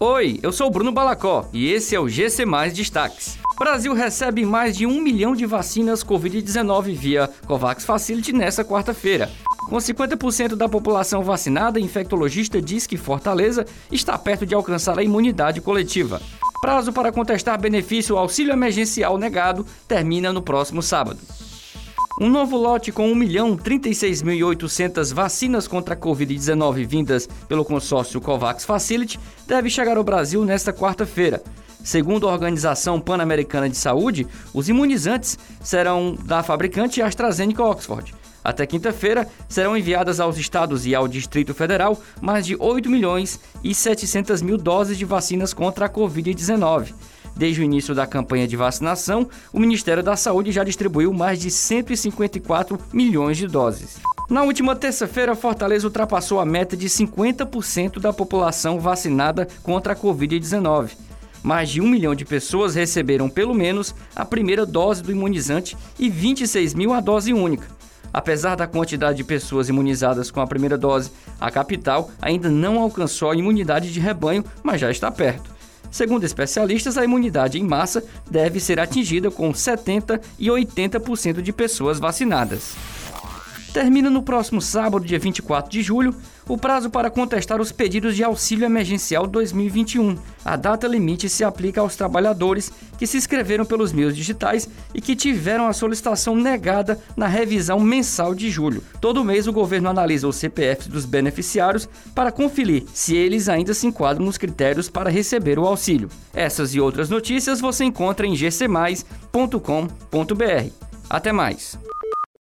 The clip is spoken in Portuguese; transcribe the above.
Oi, eu sou Bruno Balacó e esse é o GC Mais Destaques. Brasil recebe mais de um milhão de vacinas Covid-19 via COVAX Facility nesta quarta-feira. Com 50% da população vacinada, infectologista diz que Fortaleza está perto de alcançar a imunidade coletiva. Prazo para contestar benefício auxílio emergencial negado termina no próximo sábado. Um novo lote com 1.036.800 vacinas contra a Covid-19 vindas pelo consórcio COVAX Facility deve chegar ao Brasil nesta quarta-feira. Segundo a Organização Pan-Americana de Saúde, os imunizantes serão da fabricante AstraZeneca Oxford. Até quinta-feira, serão enviadas aos estados e ao Distrito Federal mais de 8 milhões e 700 mil doses de vacinas contra a Covid-19. Desde o início da campanha de vacinação, o Ministério da Saúde já distribuiu mais de 154 milhões de doses. Na última terça-feira, Fortaleza ultrapassou a meta de 50% da população vacinada contra a Covid-19. Mais de um milhão de pessoas receberam pelo menos a primeira dose do imunizante e 26 mil a dose única. Apesar da quantidade de pessoas imunizadas com a primeira dose, a capital ainda não alcançou a imunidade de rebanho, mas já está perto. Segundo especialistas, a imunidade em massa deve ser atingida com 70% e 80% de pessoas vacinadas. Termina no próximo sábado, dia 24 de julho, o prazo para contestar os pedidos de auxílio emergencial 2021. A data limite se aplica aos trabalhadores que se inscreveram pelos meios digitais e que tiveram a solicitação negada na revisão mensal de julho. Todo mês o governo analisa os CPFs dos beneficiários para conferir se eles ainda se enquadram nos critérios para receber o auxílio. Essas e outras notícias você encontra em gcmais.com.br. Até mais!